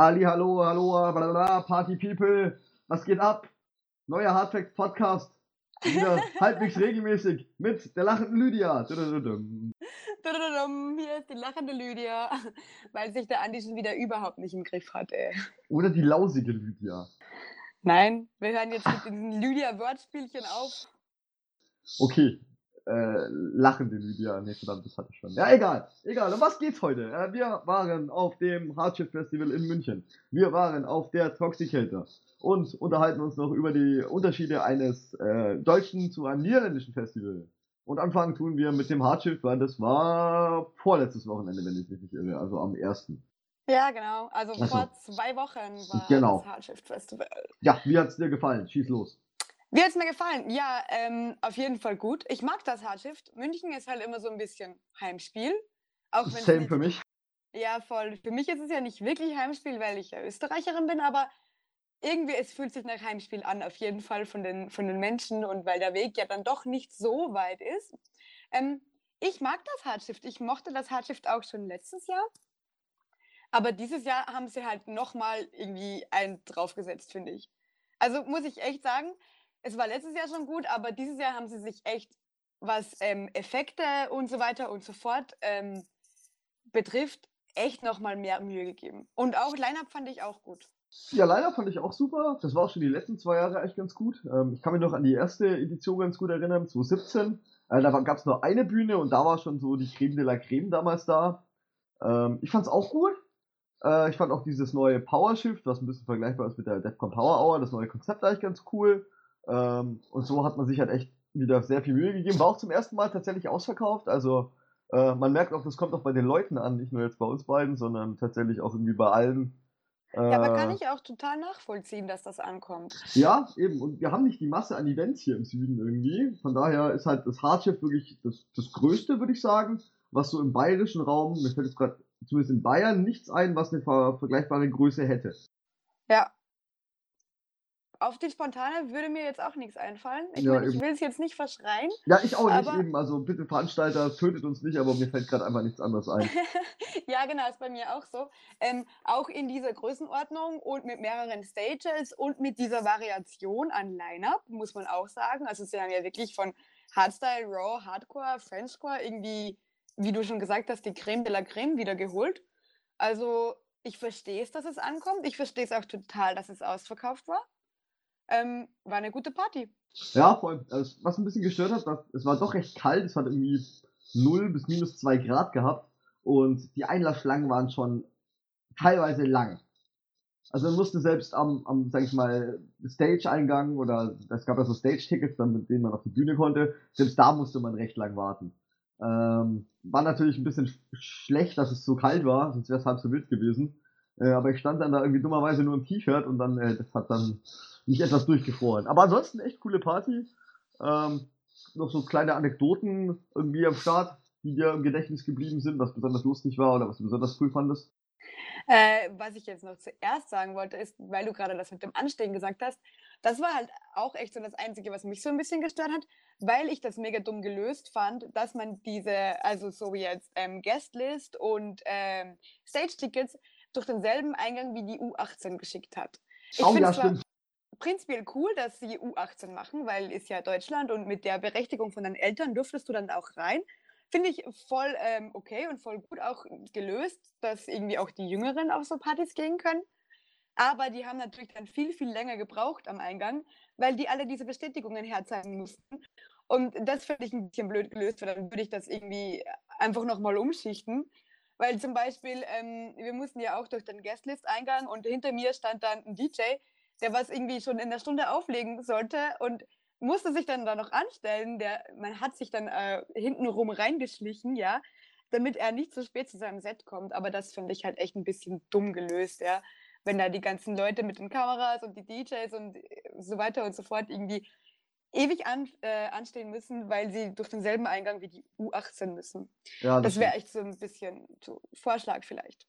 Ali, hallo, hallo, bla, Party People, was geht ab? Neuer Hardfacts Podcast. Wieder halbwegs regelmäßig mit der lachenden Lydia. Hier ist die lachende Lydia, weil sich der Andi schon wieder überhaupt nicht im Griff hatte. Oder die lausige Lydia. Nein, wir hören jetzt mit diesen Lydia-Wörtspielchen auf. Okay, äh, lachende Lydia. Nee, verdammt, das hatte ich schon. Ja, egal. Egal. Um was geht's heute? Äh, wir waren auf dem Hardship Festival in München. Wir waren auf der Toxicator und unterhalten uns noch über die Unterschiede eines äh, deutschen zu einem niederländischen Festival. Und anfangen tun wir mit dem Hardship, weil das war vorletztes Wochenende, wenn ich mich nicht irre, also am ersten. Ja, genau. Also, also vor zwei Wochen war genau. das Hardship Festival. Ja, wie hat's dir gefallen? Schieß los. Wie hat es mir gefallen? Ja, ähm, auf jeden Fall gut. Ich mag das Hardshift. München ist halt immer so ein bisschen Heimspiel. Auch wenn Same für mich. Ja, voll. Für mich ist es ja nicht wirklich Heimspiel, weil ich ja Österreicherin bin, aber irgendwie, es fühlt sich nach Heimspiel an, auf jeden Fall von den, von den Menschen und weil der Weg ja dann doch nicht so weit ist. Ähm, ich mag das Hardshift. Ich mochte das Hardshift auch schon letztes Jahr. Aber dieses Jahr haben sie halt nochmal irgendwie einen draufgesetzt, finde ich. Also muss ich echt sagen, es war letztes Jahr schon gut, aber dieses Jahr haben sie sich echt, was ähm, Effekte und so weiter und so fort ähm, betrifft, echt nochmal mehr Mühe gegeben. Und auch Line-Up fand ich auch gut. Ja, Line-Up fand ich auch super. Das war auch schon die letzten zwei Jahre echt ganz gut. Ähm, ich kann mich noch an die erste Edition ganz gut erinnern, 2017. Äh, da gab es nur eine Bühne und da war schon so die Creme de la Creme damals da. Ähm, ich fand's auch gut. Äh, ich fand auch dieses neue Power Shift, was ein bisschen vergleichbar ist mit der Defcon Power Hour, das neue Konzept eigentlich ganz cool. Ähm, und so hat man sich halt echt wieder sehr viel Mühe gegeben. War auch zum ersten Mal tatsächlich ausverkauft. Also äh, man merkt auch, das kommt auch bei den Leuten an, nicht nur jetzt bei uns beiden, sondern tatsächlich auch irgendwie bei allen. Äh, ja, aber kann äh, ich auch total nachvollziehen, dass das ankommt. Ja, eben. Und wir haben nicht die Masse an Events hier im Süden irgendwie. Von daher ist halt das Hardshift wirklich das, das Größte, würde ich sagen, was so im bayerischen Raum, mir fällt jetzt gerade zumindest in Bayern nichts ein, was eine ver vergleichbare Größe hätte. Ja, auf die Spontane würde mir jetzt auch nichts einfallen. Ich, ja, mein, ich will es jetzt nicht verschreien. Ja, ich auch nicht eben. Also bitte Veranstalter, tötet uns nicht, aber mir fällt gerade einfach nichts anderes ein. ja, genau, ist bei mir auch so. Ähm, auch in dieser Größenordnung und mit mehreren Stages und mit dieser Variation an Line-Up, muss man auch sagen. Also sie haben ja wirklich von Hardstyle, Raw, Hardcore, Frenchcore irgendwie, wie du schon gesagt hast, die Creme de la Creme wieder geholt. Also ich verstehe es, dass es ankommt. Ich verstehe es auch total, dass es ausverkauft war ähm, war eine gute Party. Ja, vor allem, also, was ein bisschen gestört hat, dass, es war doch recht kalt, es hat irgendwie 0 bis minus 2 Grad gehabt und die Einlassschlangen waren schon teilweise lang. Also man musste selbst am, am sag ich mal, Stage-Eingang oder es gab ja so Stage-Tickets, mit denen man auf die Bühne konnte, selbst da musste man recht lang warten. Ähm, war natürlich ein bisschen schlecht, dass es so kalt war, sonst wäre es halb so wild gewesen. Äh, aber ich stand dann da irgendwie dummerweise nur im T-Shirt und dann, äh, das hat dann nicht etwas durchgefroren. Aber ansonsten echt coole Party. Ähm, noch so kleine Anekdoten irgendwie am Start, die dir im Gedächtnis geblieben sind, was besonders lustig war oder was du besonders cool fandest? Äh, was ich jetzt noch zuerst sagen wollte, ist, weil du gerade das mit dem Anstehen gesagt hast, das war halt auch echt so das Einzige, was mich so ein bisschen gestört hat, weil ich das mega dumm gelöst fand, dass man diese, also so wie jetzt ähm, Guestlist und ähm, Stage-Tickets durch denselben Eingang wie die U18 geschickt hat. Ich oh ja, stimmt prinzipiell cool, dass sie U18 machen, weil ist ja Deutschland und mit der Berechtigung von deinen Eltern dürftest du dann auch rein. Finde ich voll ähm, okay und voll gut auch gelöst, dass irgendwie auch die Jüngeren auf so Partys gehen können. Aber die haben natürlich dann viel, viel länger gebraucht am Eingang, weil die alle diese Bestätigungen herzeigen mussten. Und das finde ich ein bisschen blöd gelöst, weil dann würde ich das irgendwie einfach nochmal umschichten. Weil zum Beispiel, ähm, wir mussten ja auch durch den Guestlist-Eingang und hinter mir stand dann ein DJ, der was irgendwie schon in der Stunde auflegen sollte und musste sich dann da noch anstellen. Der, man hat sich dann äh, hintenrum reingeschlichen, ja, damit er nicht zu spät zu seinem Set kommt. Aber das finde ich halt echt ein bisschen dumm gelöst, ja. Wenn da die ganzen Leute mit den Kameras und die DJs und so weiter und so fort irgendwie ewig an, äh, anstehen müssen, weil sie durch denselben Eingang wie die U18 müssen. Ja, das, das wäre echt so ein bisschen Vorschlag vielleicht.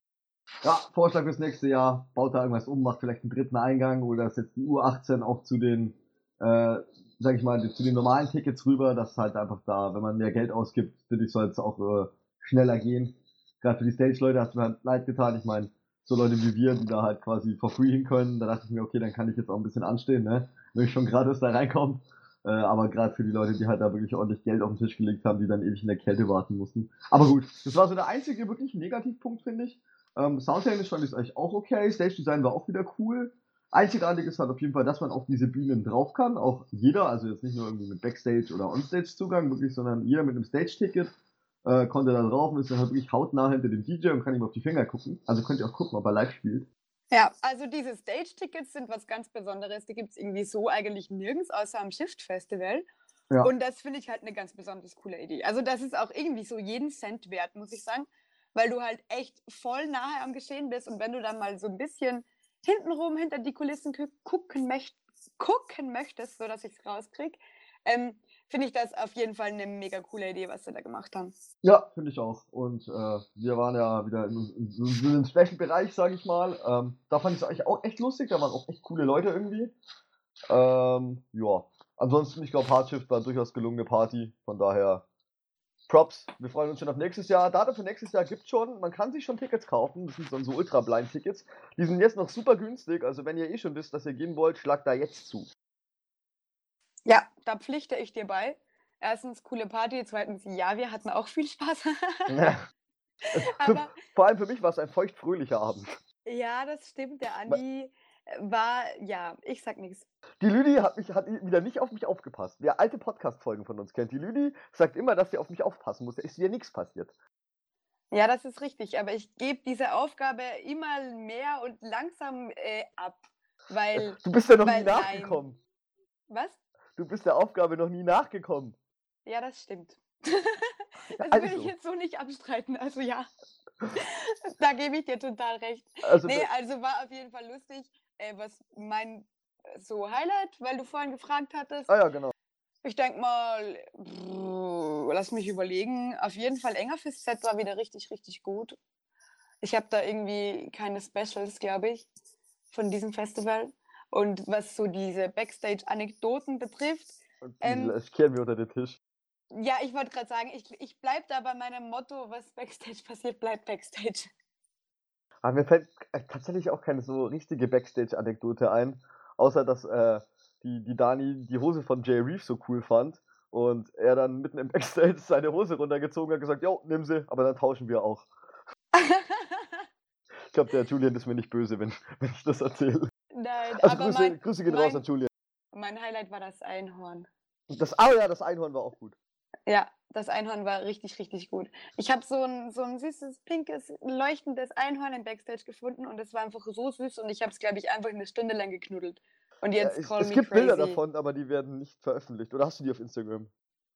Ja, Vorschlag fürs nächste Jahr, baut da irgendwas um, macht vielleicht einen dritten Eingang oder setzt die U18 auch zu den, äh, sag ich mal, zu den normalen Tickets rüber, das ist halt einfach da, wenn man mehr Geld ausgibt, finde ich, soll es auch äh, schneller gehen. Gerade für die Stage-Leute hat es mir halt leid getan. Ich meine, so Leute wie wir, die da halt quasi for free hin können. Da dachte ich mir, okay, dann kann ich jetzt auch ein bisschen anstehen, ne? Wenn ich schon gratis da reinkomme. Äh, aber gerade für die Leute, die halt da wirklich ordentlich Geld auf den Tisch gelegt haben, die dann ewig in der Kälte warten mussten. Aber gut, das war so der einzige wirklich Negativpunkt, finde ich. Ähm, Soundtechnisch fand ich es eigentlich auch okay. Stage Design war auch wieder cool. Einzigartig ist halt auf jeden Fall, dass man auf diese Bühnen drauf kann. Auch jeder, also jetzt nicht nur irgendwie mit Backstage oder Onstage-Zugang, wirklich, sondern jeder mit einem Stage-Ticket äh, konnte da drauf und ist dann halt wirklich hautnah hinter dem DJ und kann ihm auf die Finger gucken. Also könnt ihr auch gucken, ob er live spielt. Ja, also diese Stage-Tickets sind was ganz Besonderes. Die gibt es irgendwie so eigentlich nirgends, außer am Shift-Festival. Ja. Und das finde ich halt eine ganz besonders coole Idee. Also das ist auch irgendwie so jeden Cent wert, muss ich sagen, weil du halt echt voll nahe am Geschehen bist und wenn du dann mal so ein bisschen hintenrum hinter die Kulissen gucken, möcht gucken möchtest, sodass ich es rauskriege, ähm, finde ich das auf jeden Fall eine mega coole Idee, was sie da gemacht haben. Ja, finde ich auch. Und äh, wir waren ja wieder in, in, in einem Special-Bereich, sage ich mal. Ähm, da fand ich es eigentlich auch echt lustig. Da waren auch echt coole Leute irgendwie. Ähm, ja. Ansonsten, ich glaube, Hardshift war durchaus gelungene Party. Von daher Props. Wir freuen uns schon auf nächstes Jahr. Datum für nächstes Jahr gibt schon. Man kann sich schon Tickets kaufen. Das sind so, so Ultra-Blind-Tickets. Die sind jetzt noch super günstig. Also, wenn ihr eh schon wisst, dass ihr gehen wollt, schlagt da jetzt zu. Ja, da pflichte ich dir bei. Erstens, coole Party. Zweitens, ja, wir hatten auch viel Spaß. ja. Aber, vor allem für mich war es ein feuchtfröhlicher Abend. Ja, das stimmt. Der Andi war, ja, ich sag nichts. Die Lüdi hat, mich, hat wieder nicht auf mich aufgepasst. Wer alte Podcast-Folgen von uns kennt, die Lüdi sagt immer, dass sie auf mich aufpassen muss. Da ist ihr nichts passiert. Ja, das ist richtig, aber ich gebe diese Aufgabe immer mehr und langsam äh, ab. Weil, du bist ja noch nie nachgekommen. Nein. Was? Du bist der Aufgabe noch nie nachgekommen. Ja, das stimmt. das also. will ich jetzt so nicht abstreiten. Also ja, da gebe ich dir total recht. Also, nee, also war auf jeden Fall lustig äh, was mein äh, so Highlight, weil du vorhin gefragt hattest. Ah ja, genau. Ich denke mal, brr, lass mich überlegen. Auf jeden Fall enger fürs Set war wieder richtig, richtig gut. Ich habe da irgendwie keine Specials, glaube ich, von diesem Festival. Und was so diese Backstage-Anekdoten betrifft. Ähm, das kehren wir unter den Tisch. Ja, ich wollte gerade sagen, ich, ich bleibe da bei meinem Motto, was Backstage passiert, bleibt Backstage. Aber mir fällt äh, tatsächlich auch keine so richtige Backstage-Anekdote ein, außer dass äh, die, die Dani die Hose von Jay Reeves so cool fand und er dann mitten im Backstage seine Hose runtergezogen hat und gesagt, jo, nimm sie, aber dann tauschen wir auch. ich glaube, der Julian ist mir nicht böse, wenn, wenn ich das erzähle. Nein, also aber Grüße, mein, Grüße gehen mein, raus an Julian. Mein Highlight war das Einhorn. Das, ah ja, das Einhorn war auch gut. Ja, das Einhorn war richtig, richtig gut. Ich habe so ein, so ein süßes, pinkes, leuchtendes Einhorn im Backstage gefunden und es war einfach so süß und ich habe es, glaube ich, einfach eine Stunde lang geknuddelt. Und jetzt ja, es, es gibt crazy. Bilder davon, aber die werden nicht veröffentlicht. Oder hast du die auf Instagram?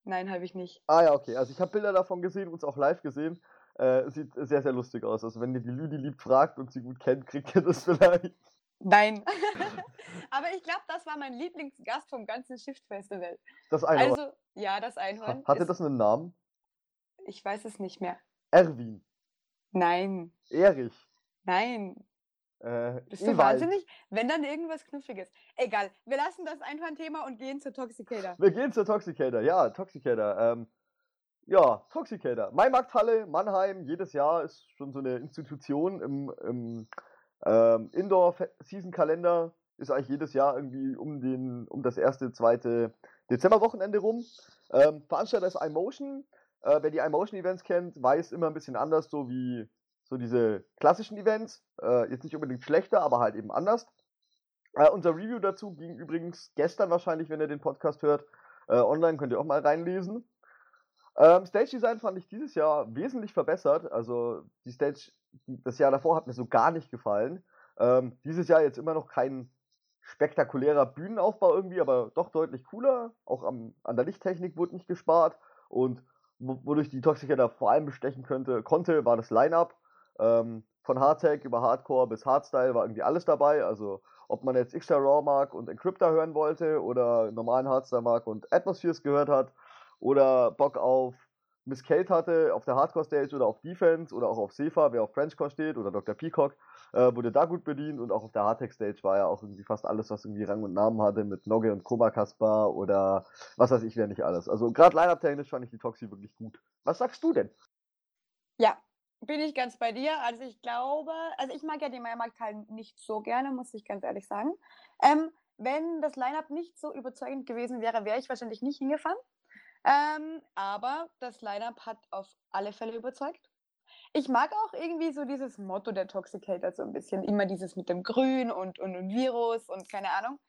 Nein, habe ich nicht. Ah ja, okay. Also ich habe Bilder davon gesehen, uns auch live gesehen. Äh, sieht sehr, sehr lustig aus. Also wenn ihr die Lüdi lieb fragt und sie gut kennt, kriegt ihr das vielleicht. Nein. Aber ich glaube, das war mein Lieblingsgast vom ganzen Shift Festival. Das Einhorn. Also, ja, das Einhorn. Hatte ist, das einen Namen? Ich weiß es nicht mehr. Erwin. Nein. Erich. Nein. Äh, Bist du Ewald. wahnsinnig? Wenn dann irgendwas Knuffiges. Egal, wir lassen das Einhorn-Thema und gehen zur Toxicator. Wir gehen zur Toxicator, ja, Toxicator. Ähm, ja, Toxicator. Maimarkthalle, Mannheim, jedes Jahr ist schon so eine Institution im, im ähm, Indoor-Season-Kalender ist eigentlich jedes Jahr irgendwie um, den, um das erste, zweite Dezemberwochenende rum. Ähm, Veranstalter ist iMotion. Äh, wer die iMotion-Events kennt, weiß immer ein bisschen anders, so wie so diese klassischen Events. Äh, jetzt nicht unbedingt schlechter, aber halt eben anders. Äh, unser Review dazu ging übrigens gestern wahrscheinlich, wenn ihr den Podcast hört, äh, online, könnt ihr auch mal reinlesen. Ähm, Stage Design fand ich dieses Jahr wesentlich verbessert. Also die Stage, das Jahr davor hat mir so gar nicht gefallen. Ähm, dieses Jahr jetzt immer noch kein spektakulärer Bühnenaufbau irgendwie, aber doch deutlich cooler. Auch am, an der Lichttechnik wurde nicht gespart. Und wodurch die Toxiker da vor allem bestechen könnte, konnte, war das Line-Up. Ähm, von Hardtech über Hardcore bis Hardstyle war irgendwie alles dabei. Also ob man jetzt Extra Raw mag und Encryptor hören wollte oder normalen Hardstyle mag und Atmospheres gehört hat oder Bock auf Miss Kate hatte auf der Hardcore-Stage oder auf Defense oder auch auf Sefa, wer auf Frenchcore steht oder Dr. Peacock, äh, wurde da gut bedient und auch auf der Hardtech-Stage war ja auch irgendwie fast alles, was irgendwie Rang und Namen hatte mit Nogge und Koma Kaspar oder was weiß ich, wer nicht alles. Also gerade Line-Up-technisch fand ich die Toxi wirklich gut. Was sagst du denn? Ja, bin ich ganz bei dir. Also ich glaube, also ich mag ja die Meiermarkthallen nicht so gerne, muss ich ganz ehrlich sagen. Ähm, wenn das Line-Up nicht so überzeugend gewesen wäre, wäre ich wahrscheinlich nicht hingefahren. Ähm, aber das Line-Up hat auf alle Fälle überzeugt. Ich mag auch irgendwie so dieses Motto der Toxicator so ein bisschen. Immer dieses mit dem Grün und, und, und Virus und keine Ahnung.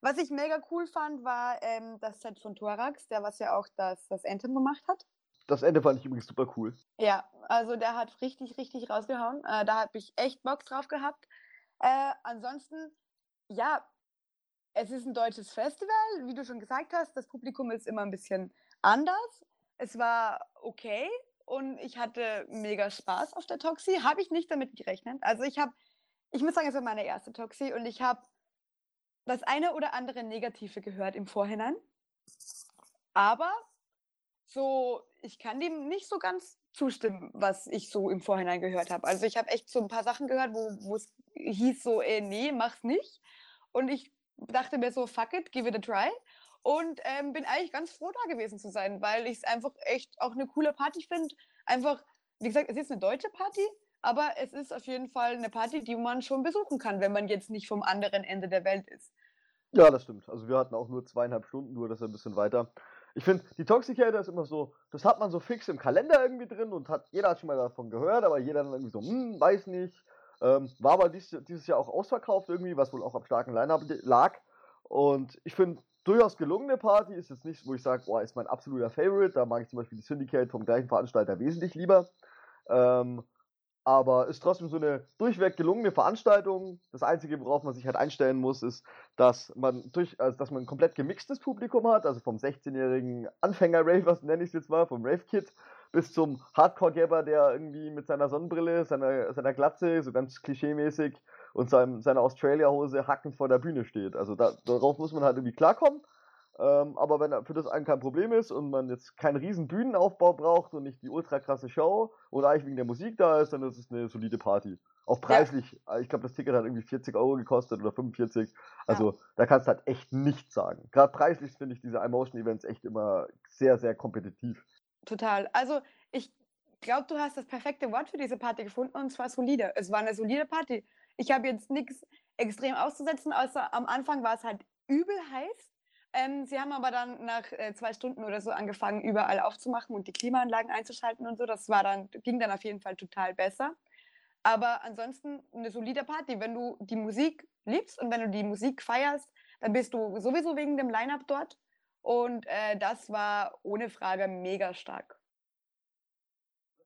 Was ich mega cool fand, war ähm, das Set von Thorax, der was ja auch das, das Anthem gemacht hat. Das Ende fand ich übrigens super cool. Ja, also der hat richtig, richtig rausgehauen. Äh, da habe ich echt Bock drauf gehabt. Äh, ansonsten, ja, es ist ein deutsches Festival, wie du schon gesagt hast. Das Publikum ist immer ein bisschen anders. Es war okay und ich hatte mega Spaß auf der Toxi. Habe ich nicht damit gerechnet. Also ich habe, ich muss sagen, es war meine erste Toxi und ich habe das eine oder andere Negative gehört im Vorhinein. Aber so, ich kann dem nicht so ganz zustimmen, was ich so im Vorhinein gehört habe. Also ich habe echt so ein paar Sachen gehört, wo es hieß so, ey, nee, mach's nicht. Und ich dachte mir so, fuck it, give it a try. Und ähm, bin eigentlich ganz froh, da gewesen zu sein, weil ich es einfach echt auch eine coole Party finde. Einfach, wie gesagt, es ist eine deutsche Party, aber es ist auf jeden Fall eine Party, die man schon besuchen kann, wenn man jetzt nicht vom anderen Ende der Welt ist. Ja, das stimmt. Also wir hatten auch nur zweieinhalb Stunden, nur das ein bisschen weiter. Ich finde, die Toxicator ist immer so, das hat man so fix im Kalender irgendwie drin und hat, jeder hat schon mal davon gehört, aber jeder dann irgendwie so, hm, weiß nicht. Ähm, war aber dies, dieses Jahr auch ausverkauft irgendwie, was wohl auch am starken Line-Up lag. Und ich finde, durchaus gelungene Party ist jetzt nicht, wo ich sage, boah, ist mein absoluter Favorite. Da mag ich zum Beispiel die Syndicate vom gleichen Veranstalter wesentlich lieber. Ähm, aber ist trotzdem so eine durchweg gelungene Veranstaltung. Das Einzige, worauf man sich halt einstellen muss, ist, dass man durch, also dass man ein komplett gemixtes Publikum hat, also vom 16-jährigen Anfänger-Raver, nenne ich es jetzt mal, vom Rave-Kid, bis zum Hardcore-Gabber, der irgendwie mit seiner Sonnenbrille, seiner, seiner Glatze, so ganz klischeemäßig, und seinem, seiner Australia-Hose hackend vor der Bühne steht. Also da, darauf muss man halt irgendwie klarkommen. Ähm, aber wenn für das einen kein Problem ist und man jetzt keinen riesen Bühnenaufbau braucht und nicht die ultra krasse Show oder eigentlich wegen der Musik da ist, dann ist es eine solide Party. Auch preislich, ja. ich glaube, das Ticket hat irgendwie 40 Euro gekostet oder 45. Also ja. da kannst du halt echt nichts sagen. Gerade preislich finde ich diese iMotion-Events echt immer sehr, sehr kompetitiv. Total. Also ich glaube, du hast das perfekte Wort für diese Party gefunden und zwar solide. Es war eine solide Party. Ich habe jetzt nichts extrem auszusetzen, außer am Anfang war es halt übel heiß. Ähm, sie haben aber dann nach äh, zwei Stunden oder so angefangen, überall aufzumachen und die Klimaanlagen einzuschalten und so. Das war dann, ging dann auf jeden Fall total besser. Aber ansonsten eine solide Party. Wenn du die Musik liebst und wenn du die Musik feierst, dann bist du sowieso wegen dem Line-Up dort. Und äh, das war ohne Frage mega stark.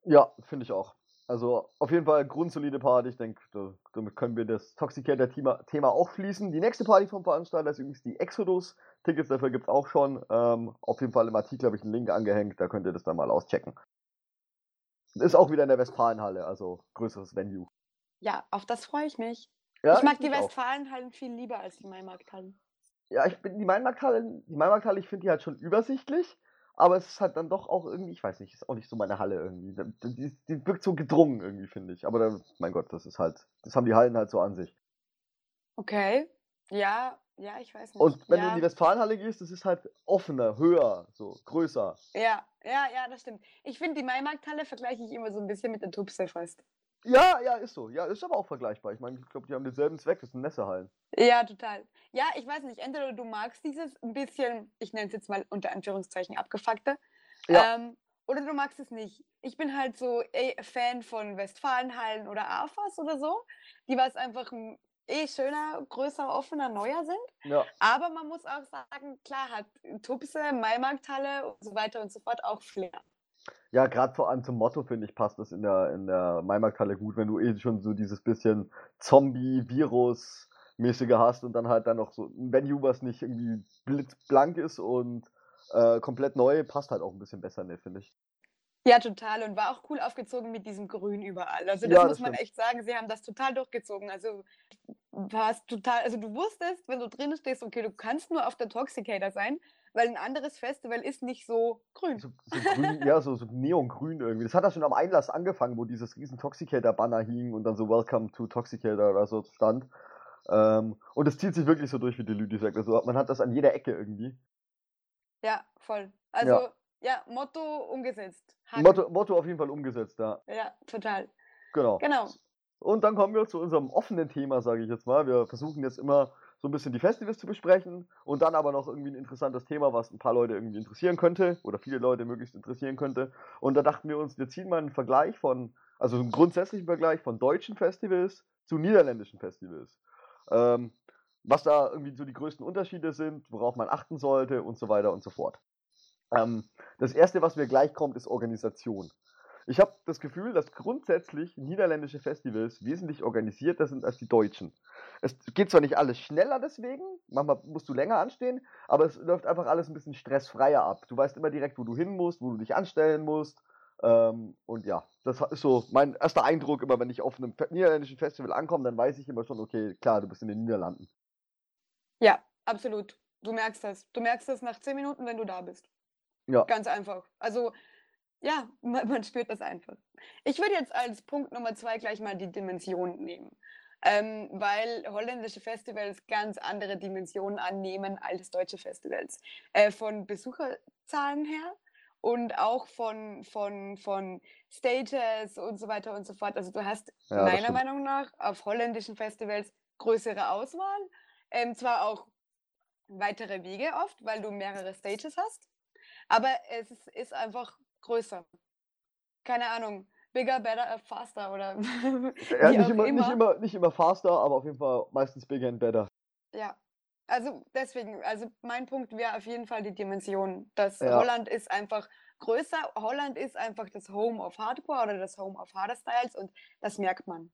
Ja, finde ich auch. Also auf jeden Fall grundsolide Party. Ich denke, damit können wir das Toxicator-Thema auch fließen. Die nächste Party vom Veranstalter ist übrigens die Exodus. Tickets dafür gibt es auch schon. Ähm, auf jeden Fall im Artikel habe ich einen Link angehängt, da könnt ihr das dann mal auschecken. Ist auch wieder in der Westfalenhalle, also größeres Venue. Ja, auf das freue ich mich. Ja, ich mag ich die Westfalenhallen viel lieber als die Mainmarkthallen. Ja, ich bin die Mainmarkthalle, die Mainmarkthalle, ich finde die halt schon übersichtlich, aber es ist halt dann doch auch irgendwie, ich weiß nicht, ist auch nicht so meine Halle irgendwie. Die, die wirkt so gedrungen irgendwie, finde ich. Aber dann, mein Gott, das ist halt, das haben die Hallen halt so an sich. Okay. Ja, ja, ich weiß nicht. Und wenn ja. du in die Westfalenhalle gehst, das ist halt offener, höher, so größer. Ja, ja, ja, das stimmt. Ich finde, die Maimarkthalle vergleiche ich immer so ein bisschen mit der Tupse fast. Ja, ja, ist so. Ja, ist aber auch vergleichbar. Ich meine, ich glaube, die haben denselben Zweck, das sind Messehallen. Ja, total. Ja, ich weiß nicht, entweder du magst dieses ein bisschen, ich nenne es jetzt mal unter Anführungszeichen abgefuckte, ja. ähm, oder du magst es nicht. Ich bin halt so ey, Fan von Westfalenhallen oder AFAS oder so, die was einfach eh schöner, größer, offener, neuer sind. Ja. Aber man muss auch sagen, klar hat Tupse, Maimarkthalle und so weiter und so fort auch Flair. Ja, gerade vor allem zum Motto, finde ich, passt das in der, in der Maimarkthalle gut, wenn du eh schon so dieses bisschen Zombie-Virus-mäßige hast und dann halt dann noch so ein Venue, was nicht irgendwie blitzblank ist und äh, komplett neu, passt halt auch ein bisschen besser, ne, finde ich. Ja, total. Und war auch cool aufgezogen mit diesem Grün überall. Also das ja, muss man stimmt. echt sagen, sie haben das total durchgezogen. Also war es total, also du wusstest, wenn du drin stehst, okay, du kannst nur auf der Toxicator sein, weil ein anderes Festival ist nicht so grün. So, so grün ja, so, so neongrün irgendwie. Das hat ja schon am Einlass angefangen, wo dieses riesen Toxicator-Banner hing und dann so Welcome to Toxicator oder so stand. Ähm, und es zieht sich wirklich so durch, wie die Lüdi sagt. Also man hat das an jeder Ecke irgendwie. Ja, voll. Also ja ja, Motto umgesetzt. Motto, Motto auf jeden Fall umgesetzt, ja. Ja, total. Genau. Genau. Und dann kommen wir zu unserem offenen Thema, sage ich jetzt mal. Wir versuchen jetzt immer so ein bisschen die Festivals zu besprechen und dann aber noch irgendwie ein interessantes Thema, was ein paar Leute irgendwie interessieren könnte oder viele Leute möglichst interessieren könnte. Und da dachten wir uns, wir ziehen mal einen Vergleich von, also einen grundsätzlichen Vergleich von deutschen Festivals zu niederländischen Festivals. Ähm, was da irgendwie so die größten Unterschiede sind, worauf man achten sollte und so weiter und so fort. Ähm, das erste, was mir gleich kommt, ist Organisation. Ich habe das Gefühl, dass grundsätzlich niederländische Festivals wesentlich organisierter sind als die deutschen. Es geht zwar nicht alles schneller deswegen, manchmal musst du länger anstehen, aber es läuft einfach alles ein bisschen stressfreier ab. Du weißt immer direkt, wo du hin musst, wo du dich anstellen musst. Ähm, und ja, das ist so mein erster Eindruck, immer wenn ich auf einem niederländischen Festival ankomme, dann weiß ich immer schon, okay, klar, du bist in den Niederlanden. Ja, absolut. Du merkst das. Du merkst das nach zehn Minuten, wenn du da bist. Ja. Ganz einfach. Also ja, man, man spürt das einfach. Ich würde jetzt als Punkt Nummer zwei gleich mal die Dimension nehmen. Ähm, weil holländische Festivals ganz andere Dimensionen annehmen als deutsche Festivals. Äh, von Besucherzahlen her und auch von, von, von Stages und so weiter und so fort. Also du hast Ja, meiner. Meinung nach auf holländischen Festivals größere Auswahl. Ähm, zwar auch weitere Wege oft, weil du mehrere Stages hast, aber es ist einfach größer. Keine Ahnung. Bigger, better, äh, faster oder Ja, nicht, immer, immer. Nicht, immer, nicht immer faster, aber auf jeden Fall meistens bigger and better. Ja. Also deswegen, also mein Punkt wäre auf jeden Fall die Dimension. dass Ja. Holland ist einfach größer. Holland ist einfach das Home of Hardcore oder das Home of Harder Styles und das merkt man.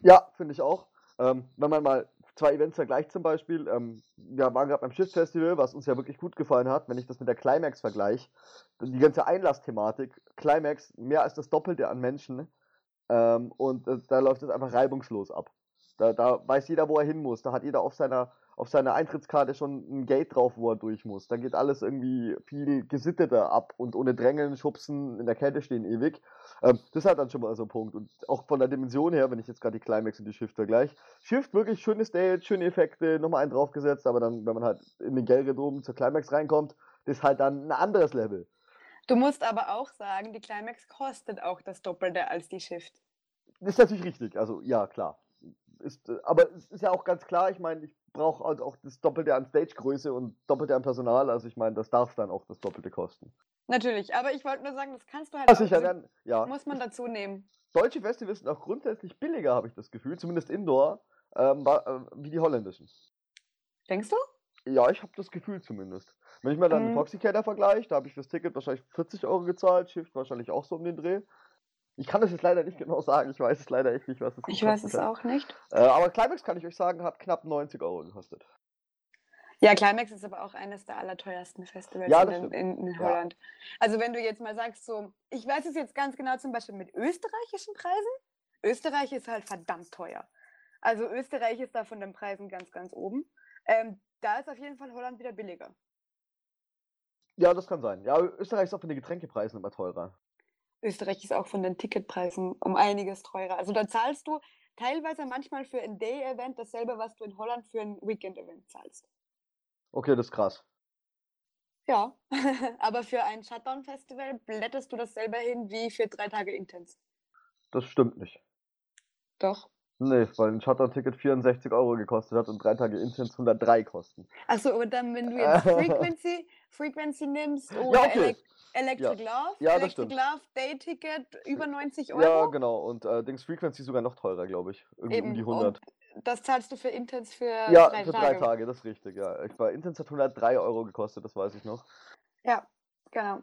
Ja, finde ich auch. Ähm, wenn man mal zwei Events vergleicht zum Beispiel, ähm, wir waren gerade beim Shift Festival, was uns ja wirklich gut gefallen hat, wenn ich das mit der Climax vergleiche, die ganze Einlassthematik, Climax mehr als das Doppelte an Menschen ähm, und äh, da läuft es einfach reibungslos ab. Da, da weiß jeder, wo er hin muss. Da hat jeder auf seiner, auf seiner Eintrittskarte schon ein Gate drauf, wo er durch muss. Da geht alles irgendwie viel gesitteter ab und ohne Drängeln, Schubsen, in der Kette stehen ewig. Ähm, das hat dann schon mal so ein Punkt. Und auch von der Dimension her, wenn ich jetzt gerade die Climax und die Shift vergleiche, Shift wirklich schöne Stage, schöne Effekte, nochmal einen draufgesetzt, aber dann, wenn man halt in den Gelredom zur Climax reinkommt, ist halt dann ein anderes Level. Du musst aber auch sagen, die Climax kostet auch das Doppelte als die Shift. Das ist natürlich richtig, also ja, klar. Ist, äh, aber es ist ja auch ganz klar, ich meine, ich brauche halt auch das Doppelte an Stagegröße und Doppelte an Personal, also ich meine, das darf dann auch das Doppelte kosten. Natürlich, aber ich wollte nur sagen, das kannst du halt Ja, auch, sicher, also dann, ja. muss man dazu nehmen. Deutsche Festivals sind auch grundsätzlich billiger, habe ich das Gefühl, zumindest indoor, ähm, äh, wie die holländischen. Denkst du? Ja, ich habe das Gefühl zumindest. Wenn ich mir dann Mhm. den Foxycater vergleiche, da habe ich fürs Ticket wahrscheinlich 40 Euro gezahlt, Shift wahrscheinlich auch so um den Dreh. Ich kann das jetzt leider nicht genau sagen, ich weiß es leider echt nicht, was es Ich gekostet weiß es hat. auch nicht. Äh, aber Climax kann ich euch sagen, hat knapp 90 Euro gekostet. Ja, Climax ist aber auch eines der allerteuersten Festivals Ja, in, in, in Ja. Holland. Also wenn du jetzt mal sagst, so, ich weiß es jetzt ganz genau zum Beispiel mit österreichischen Preisen. Österreich ist halt verdammt teuer. Also Österreich ist da von den Preisen ganz, ganz oben. Ähm, da ist auf jeden Fall Holland wieder billiger. Ja, das kann sein. Ja, Österreich ist auch von den Getränkepreisen immer teurer. Österreich ist auch von den Ticketpreisen um einiges teurer. Also da zahlst du teilweise manchmal für ein Day-Event dasselbe, was du in Holland für ein Weekend-Event zahlst. Okay, das ist krass. Ja, aber für ein Shutdown-Festival blätterst du dasselbe hin wie für drei Tage Intens. Das stimmt nicht. Doch. Nee, weil ein Shutdown-Ticket 64 Euro gekostet hat und drei Tage Intens 103 kosten. Achso, und dann, wenn du jetzt Frequency, Frequency nimmst oder okay. Elec Electric Love, Ja, Electric stimmt. Love Day-Ticket über 90 Euro. Ja, genau. Und äh, Dings Frequency sogar noch teurer, glaube ich. Irgendwie Eben. um die 100. Und das zahlst du für Intens für ja, drei für Tage. drei Tage, das ist richtig, ja. Ich war Intens hat 103 Euro gekostet, das weiß ich noch. Ja, genau.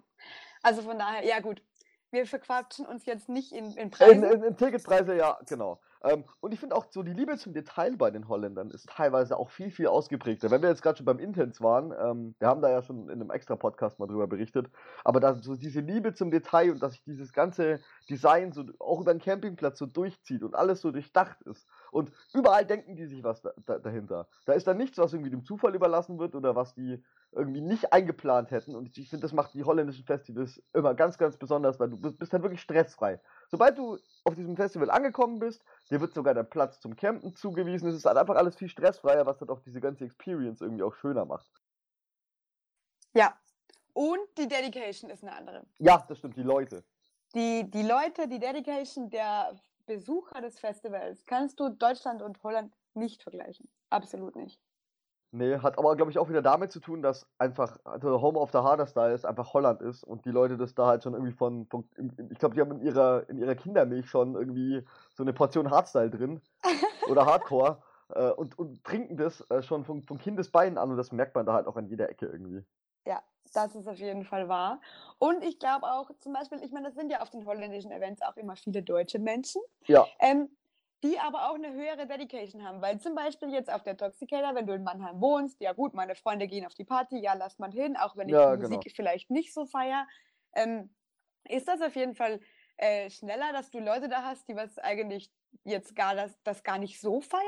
Also von daher, ja gut. Wir verquatschen uns jetzt nicht in, in In, Preisen. in, in Ticketpreise, ja, genau. Ähm, und ich finde auch so die Liebe zum Detail bei den Holländern ist teilweise auch viel, viel ausgeprägter. Wenn wir jetzt gerade schon beim Intens waren, ähm, wir haben da ja schon in einem extra Podcast mal drüber berichtet, aber da so diese Liebe zum Detail und dass sich dieses ganze Design so auch über den Campingplatz so durchzieht und alles so durchdacht ist. Und überall denken die sich was da, da, dahinter. Da ist dann nichts, was irgendwie dem Zufall überlassen wird oder was die irgendwie nicht eingeplant hätten. Und ich finde, das macht die holländischen Festivals immer ganz, ganz besonders, weil du bist, bist dann wirklich stressfrei. Sobald du auf diesem Festival angekommen bist, dir wird sogar der Platz zum Campen zugewiesen. Es ist halt einfach alles viel stressfreier, was dann auch diese ganze Experience irgendwie auch schöner macht. Ja. Und die Dedication ist eine andere. Ja, das stimmt, die Leute. Die, die Leute, die Dedication der Besucher des Festivals, kannst du Deutschland und Holland nicht vergleichen. Absolut nicht. Nee, hat aber, glaube ich, auch wieder damit zu tun, dass einfach also Home of the Harder Styles einfach Holland ist und die Leute das da halt schon irgendwie von, von ich glaube, die haben in ihrer, in ihrer Kindermilch schon irgendwie so eine Portion Hardstyle drin oder Hardcore äh, und, und trinken das äh, schon von, von Kindesbeinen an und das merkt man da halt auch an jeder Ecke irgendwie. Ja, das ist auf jeden Fall wahr. Und ich glaube auch, zum Beispiel, ich meine, das sind ja auf den holländischen Events auch immer viele deutsche Menschen. Ja. Ähm, die aber auch eine höhere Dedication haben. Weil zum Beispiel jetzt auf der Toxicator, wenn du in Mannheim wohnst, ja gut, meine Freunde gehen auf die Party, ja, lass mal hin, auch wenn ich Ja, die genau. Musik vielleicht nicht so feier. Ähm, ist das auf jeden Fall äh, schneller, dass du Leute da hast, die was eigentlich jetzt gar das, das gar nicht so feiern,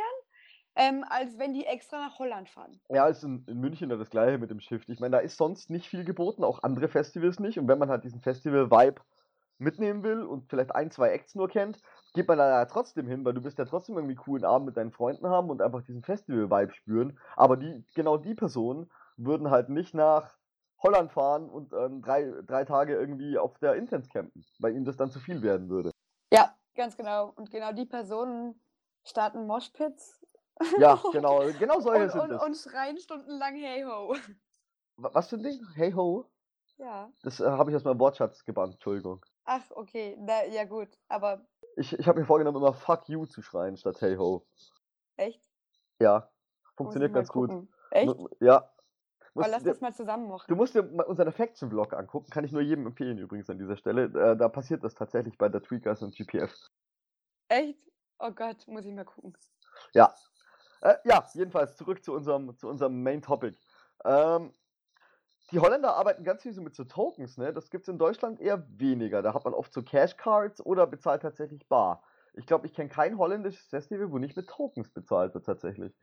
ähm, als wenn die extra nach Holland fahren. Ja, ist in, in München ja das gleiche mit dem Shift. Ich meine, da ist sonst nicht viel geboten, auch andere Festivals nicht. Und wenn man halt diesen Festival-Vibe mitnehmen will und vielleicht ein, zwei Acts nur kennt, geht man da ja trotzdem hin, weil du bist ja trotzdem irgendwie coolen Abend mit deinen Freunden haben und einfach diesen Festival-Vibe spüren. Aber die, genau die Personen würden halt nicht nach Holland fahren und ähm, drei, drei Tage irgendwie auf der Intense campen, weil ihnen das dann zu viel werden würde. Ja, ganz genau. Und genau die Personen starten Moshpits Ja, genau, genau solche und, sind und, das. und schreien stundenlang Hey ho. Wa- Was für ein Ding? Hey ho? Ja. Das äh, habe ich aus meinem Wortschatz gebannt, Entschuldigung. Ach, okay. Na, ja, gut. Aber Ich, ich habe mir vorgenommen, immer Fuck you zu schreien statt Hey ho. echt? Ja, funktioniert ganz gut. gucken. Echt? Mu- Ja. Aber Musst lass dir- das mal zusammen machen. Du musst dir mal unseren Affection-Vlog angucken, kann ich nur jedem empfehlen übrigens an dieser Stelle. Äh, da passiert das tatsächlich bei der Tweakers und GPF. Echt? Oh Gott, muss ich mal gucken. Ja. Äh, ja, jedenfalls zurück zu unserem, zu unserem Main Topic. Ähm, die Holländer arbeiten ganz viel so mit so Tokens, ne? Das gibt's in Deutschland eher weniger. Da hat man oft so Cash-Cards oder bezahlt tatsächlich bar. Ich glaube, ich kenne kein holländisches Festival, wo nicht mit Tokens bezahlt wird tatsächlich.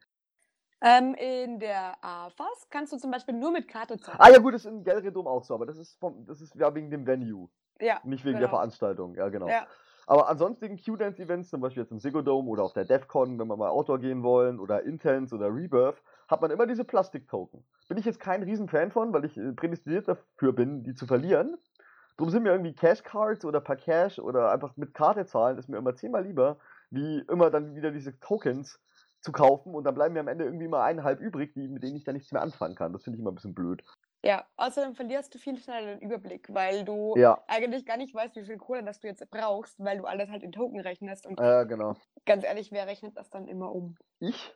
Ähm, in der AFAS kannst du zum Beispiel nur mit Karte zahlen. Ah ja gut, das ist im Gelredom auch so, aber das ist vom, das ist ja wegen dem Venue, Ja, nicht wegen der genau. Veranstaltung. Ja, genau. Ja, Aber ansonsten Q-Dance-Events, zum Beispiel jetzt im Sigodome oder auf der DEFCON, wenn wir mal Outdoor gehen wollen, oder Intense oder Rebirth, hat man immer diese Plastik-Token. Bin ich jetzt kein Riesenfan von, weil ich äh, prädestiniert dafür bin, die zu verlieren. Drum sind mir irgendwie Cash-Cards oder per Cash oder einfach mit Karte zahlen, ist mir immer zehnmal lieber, wie immer dann wieder diese Tokens zu kaufen und dann bleiben mir am Ende irgendwie mal eineinhalb übrig, die, mit denen ich dann nichts mehr anfangen kann. Das finde ich immer ein bisschen blöd. ja. Außerdem verlierst du viel schneller den Überblick, weil du Ja, eigentlich gar nicht weißt, wie viel Kohle das du jetzt brauchst, weil du alles halt in Token rechnest. Und äh, genau. ganz ehrlich, wer rechnet das dann immer um? Ich?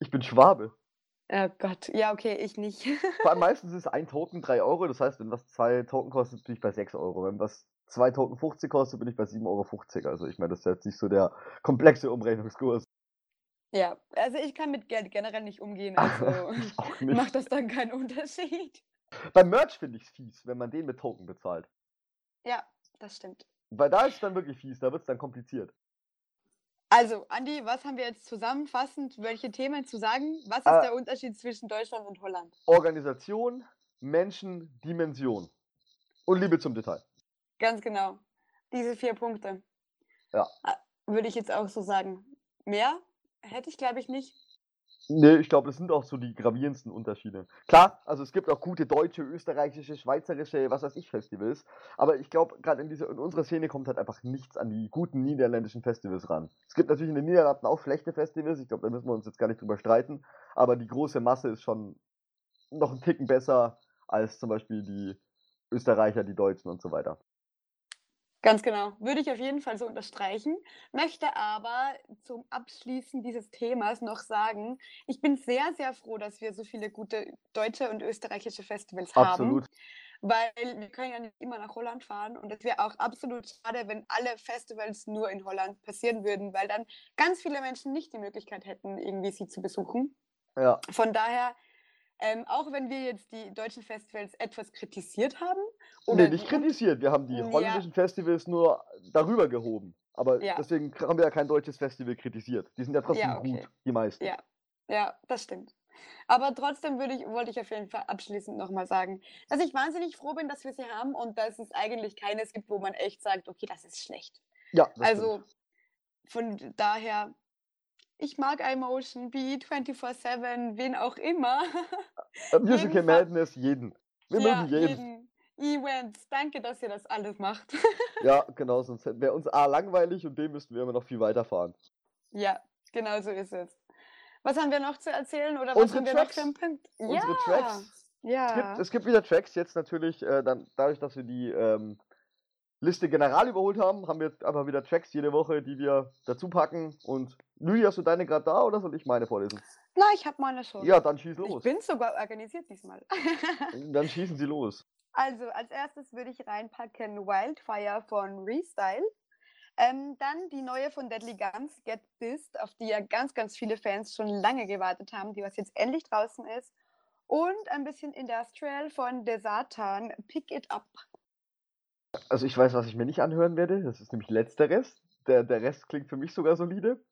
Ich bin Schwabe. Oh Gott, ja, okay, ich nicht. Vor allem meistens ist ein Token 3 Euro, das heißt, wenn was zwei Token kostet, bin ich bei 6 Euro. Wenn was zwei Token 50 kostet, bin ich bei 7,50 Euro. Also ich meine, das ist jetzt nicht so der komplexe Umrechnungskurs. ja, also ich kann mit Geld generell nicht umgehen, also nicht. macht das dann keinen Unterschied. Beim Merch finde ich es fies, wenn man den mit Token bezahlt. Ja, das stimmt. Weil da ist es dann wirklich fies, da wird es dann kompliziert. Also, Andi, was haben wir jetzt zusammenfassend, welche Themen zu sagen? Was ist Äh, der Unterschied zwischen Deutschland und Holland? Organisation, Menschen, Dimension. Und Liebe zum Detail. Ganz genau. Diese vier Punkte. Ja. Äh, Würde ich jetzt auch so sagen. Mehr hätte ich, glaube ich, nicht. Nee, ich glaube, das sind auch so die gravierendsten Unterschiede. Klar, also es gibt auch gute deutsche, österreichische, schweizerische, was weiß ich, Festivals. Aber ich glaube, gerade in, in unserer Szene kommt halt einfach nichts an die guten niederländischen Festivals ran. Es gibt natürlich in den Niederlanden auch schlechte Festivals, ich glaube, da müssen wir uns jetzt gar nicht drüber streiten. Aber die große Masse ist schon noch einen Ticken besser als zum Beispiel die Österreicher, die Deutschen und so weiter. Ganz genau. Würde ich auf jeden Fall so unterstreichen. Möchte aber zum Abschließen dieses Themas noch sagen, ich bin sehr, sehr froh, dass wir so viele gute deutsche und österreichische Festivals Absolut. haben. Weil wir können ja nicht immer nach Holland fahren und es wäre auch absolut schade, wenn alle Festivals nur in Holland passieren würden, weil dann ganz viele Menschen nicht die Möglichkeit hätten, irgendwie sie zu besuchen. Ja, Von daher, ähm, auch wenn wir jetzt die deutschen Festivals etwas kritisiert haben, nee, oder nicht die un- kritisiert. Wir haben die Ja. holländischen Festivals nur darüber gehoben. Aber Ja. deswegen haben wir ja kein deutsches Festival kritisiert. Die sind ja trotzdem Ja, okay. gut, die meisten. Ja, ja, das stimmt. Aber trotzdem ich, wollte ich auf jeden Fall abschließend nochmal sagen, dass ich wahnsinnig froh bin, dass wir sie haben und dass es eigentlich keines gibt, wo man echt sagt, okay, das ist schlecht. Ja, das also stimmt. von daher, ich mag iMotion, be 24-7, wen auch immer. Äh, Musical Madness, jeden. Wir ja, mögen jeden. jeden. Events. Danke, dass ihr das alles macht. Ja, genau, sonst wäre uns A langweilig und B müssten wir immer noch viel weiterfahren. ja, genau so ist es. Was haben wir noch zu erzählen oder was Unsere haben wir Tracks. noch für einen Punkt? Unsere ja. Tracks. Es, Ja. gibt, es gibt wieder Tracks, jetzt natürlich, äh, dann, dadurch, dass wir die ähm, Liste general überholt haben, haben wir jetzt einfach wieder Tracks jede Woche, die wir dazu packen. Und Lüdi, hast du deine gerade da oder soll ich meine vorlesen? Na, ich habe meine schon. Ja, dann schieß ich los. bin sogar organisiert diesmal. Dann schießen sie los. Also, als erstes würde ich reinpacken Wildfire von Restyle. Ähm, dann die neue von Deadly Guns, Get This, auf die ja ganz, ganz viele Fans schon lange gewartet haben, die was jetzt endlich draußen ist. Und ein bisschen Industrial von Desatan, Pick It Up. Also ich weiß, was ich mir nicht anhören werde. Das ist nämlich letzteres. Der, der Rest klingt für mich sogar solide.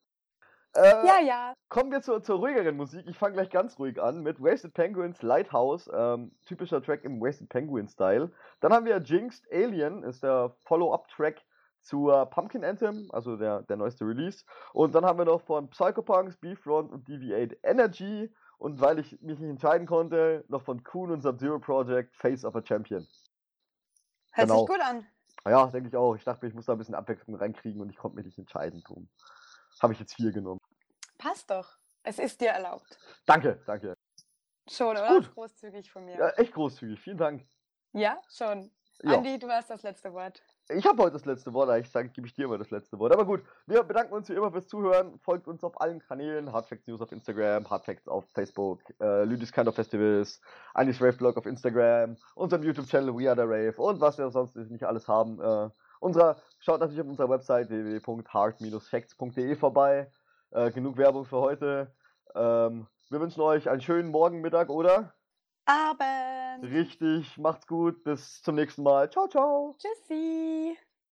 Äh, Ja, ja. Kommen wir zur, zur ruhigeren Musik. Ich fange gleich ganz ruhig an mit Wasted Penguins Lighthouse, ähm, typischer Track im Wasted Penguin Style. Dann haben wir Jinxed Alien, ist der Follow-up-Track zur Pumpkin Anthem, also der, der neueste Release. Und dann haben wir noch von Psychopunks, B-Front und DV8 Energy. Und weil ich mich nicht entscheiden konnte, noch von Kuhn und Sub-Zero Project Face of a Champion. Hört Genau. sich gut an. Ja, denke ich auch. Ich dachte mir, ich muss da ein bisschen Abwechslung reinkriegen und ich konnte mich nicht entscheiden. Drum habe ich jetzt vier genommen. Passt doch. Es ist dir erlaubt. Danke, danke. Schon, oder? Gut. Großzügig von mir. Ja, echt großzügig. Vielen Dank. Ja, schon. Ja. Andi, du hast das letzte Wort. Ich habe heute das letzte Wort, eigentlich sage, gebe ich dir immer das letzte Wort. Aber gut, wir bedanken uns wie immer fürs Zuhören. Folgt uns auf allen Kanälen. Hardfacts News auf Instagram, Hardfacts auf Facebook, äh, Lüdis Kind of Festivals, Anis Rave Blog auf Instagram, unserem YouTube-Channel We Are The Rave und was wir sonst nicht alles haben. Äh, unserer, schaut natürlich auf unserer Website www.hard-facts.de vorbei. Äh, genug Werbung für heute. Ähm, wir wünschen euch einen schönen Morgen, Mittag, oder? Abend. Richtig, macht's gut, bis zum nächsten Mal. Ciao, ciao. Tschüssi.